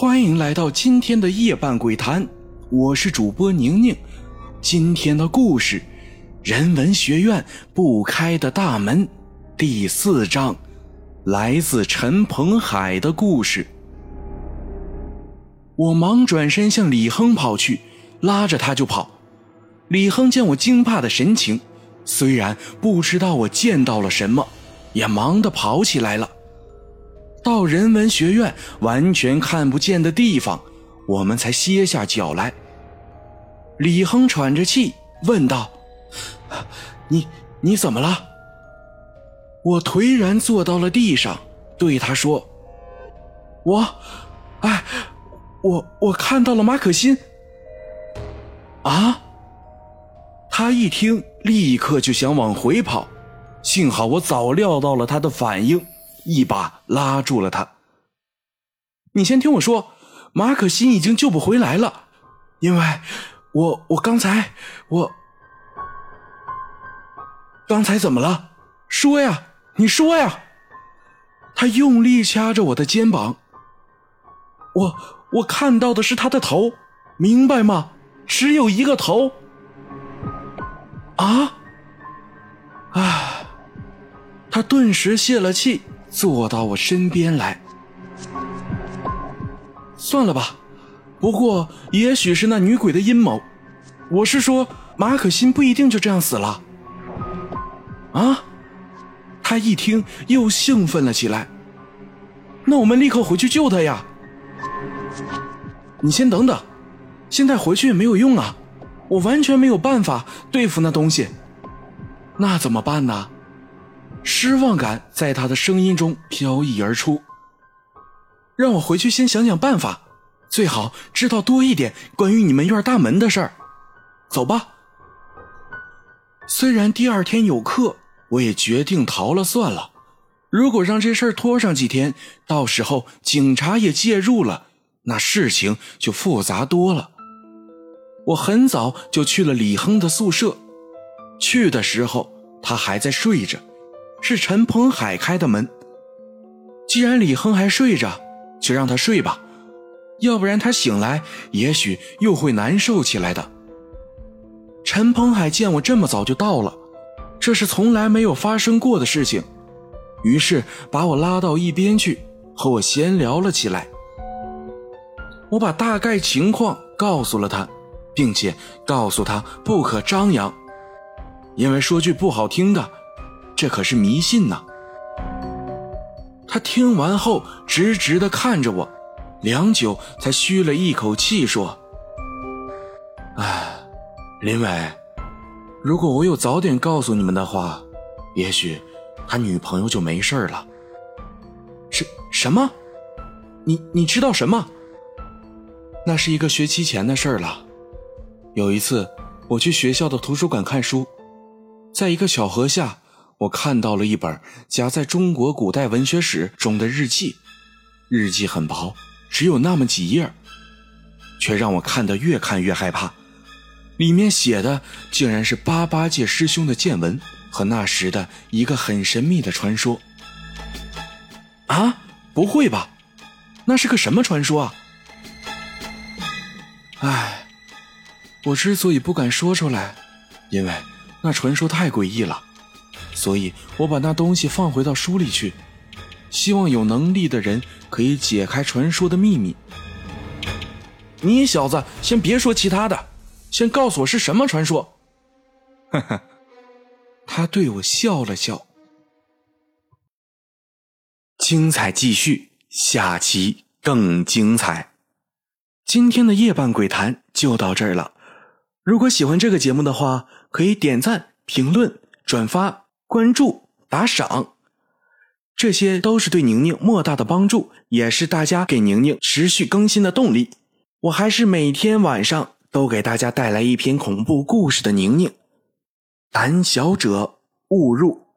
欢迎来到今天的夜半鬼谈，我是主播宁宁。今天的故事，《人文学院不开的大门》第四章，来自陈鹏海的故事。我忙转身向李亨跑去，拉着他就跑。李亨见我惊怕的神情，虽然不知道我见到了什么，也忙得跑起来了。到人文学院完全看不见的地方，我们才歇下脚来。李亨喘着气问道：“你你怎么了？”我颓然坐到了地上，对他说：“我，哎，我我看到了马可欣。”啊！他一听，立刻就想往回跑，幸好我早料到了他的反应。一把拉住了他。你先听我说，马可欣已经救不回来了，因为我我刚才我刚才怎么了？说呀，你说呀！他用力掐着我的肩膀。我我看到的是他的头，明白吗？只有一个头。啊！啊！他顿时泄了气。坐到我身边来，算了吧。不过，也许是那女鬼的阴谋。我是说，马可欣不一定就这样死了。啊！他一听又兴奋了起来。那我们立刻回去救他呀！你先等等，现在回去也没有用啊，我完全没有办法对付那东西。那怎么办呢？失望感在他的声音中飘逸而出。让我回去先想想办法，最好知道多一点关于你们院大门的事儿。走吧。虽然第二天有课，我也决定逃了算了。如果让这事儿拖上几天，到时候警察也介入了，那事情就复杂多了。我很早就去了李亨的宿舍，去的时候他还在睡着。是陈鹏海开的门。既然李亨还睡着，就让他睡吧，要不然他醒来也许又会难受起来的。陈鹏海见我这么早就到了，这是从来没有发生过的事情，于是把我拉到一边去，和我闲聊了起来。我把大概情况告诉了他，并且告诉他不可张扬，因为说句不好听的。这可是迷信呐！他听完后直直的看着我，良久才吁了一口气说：“哎，林伟，如果我有早点告诉你们的话，也许他女朋友就没事了。”什什么？你你知道什么？那是一个学期前的事了。有一次，我去学校的图书馆看书，在一个小河下。我看到了一本夹在中国古代文学史中的日记，日记很薄，只有那么几页，却让我看得越看越害怕。里面写的竟然是八八戒师兄的见闻和那时的一个很神秘的传说。啊，不会吧？那是个什么传说啊？唉，我之所以不敢说出来，因为那传说太诡异了。所以我把那东西放回到书里去，希望有能力的人可以解开传说的秘密。你小子先别说其他的，先告诉我是什么传说。哈哈，他对我笑了笑。精彩继续，下期更精彩。今天的夜半鬼谈就到这儿了。如果喜欢这个节目的话，可以点赞、评论、转发。关注、打赏，这些都是对宁宁莫大的帮助，也是大家给宁宁持续更新的动力。我还是每天晚上都给大家带来一篇恐怖故事的宁宁，胆小者勿入。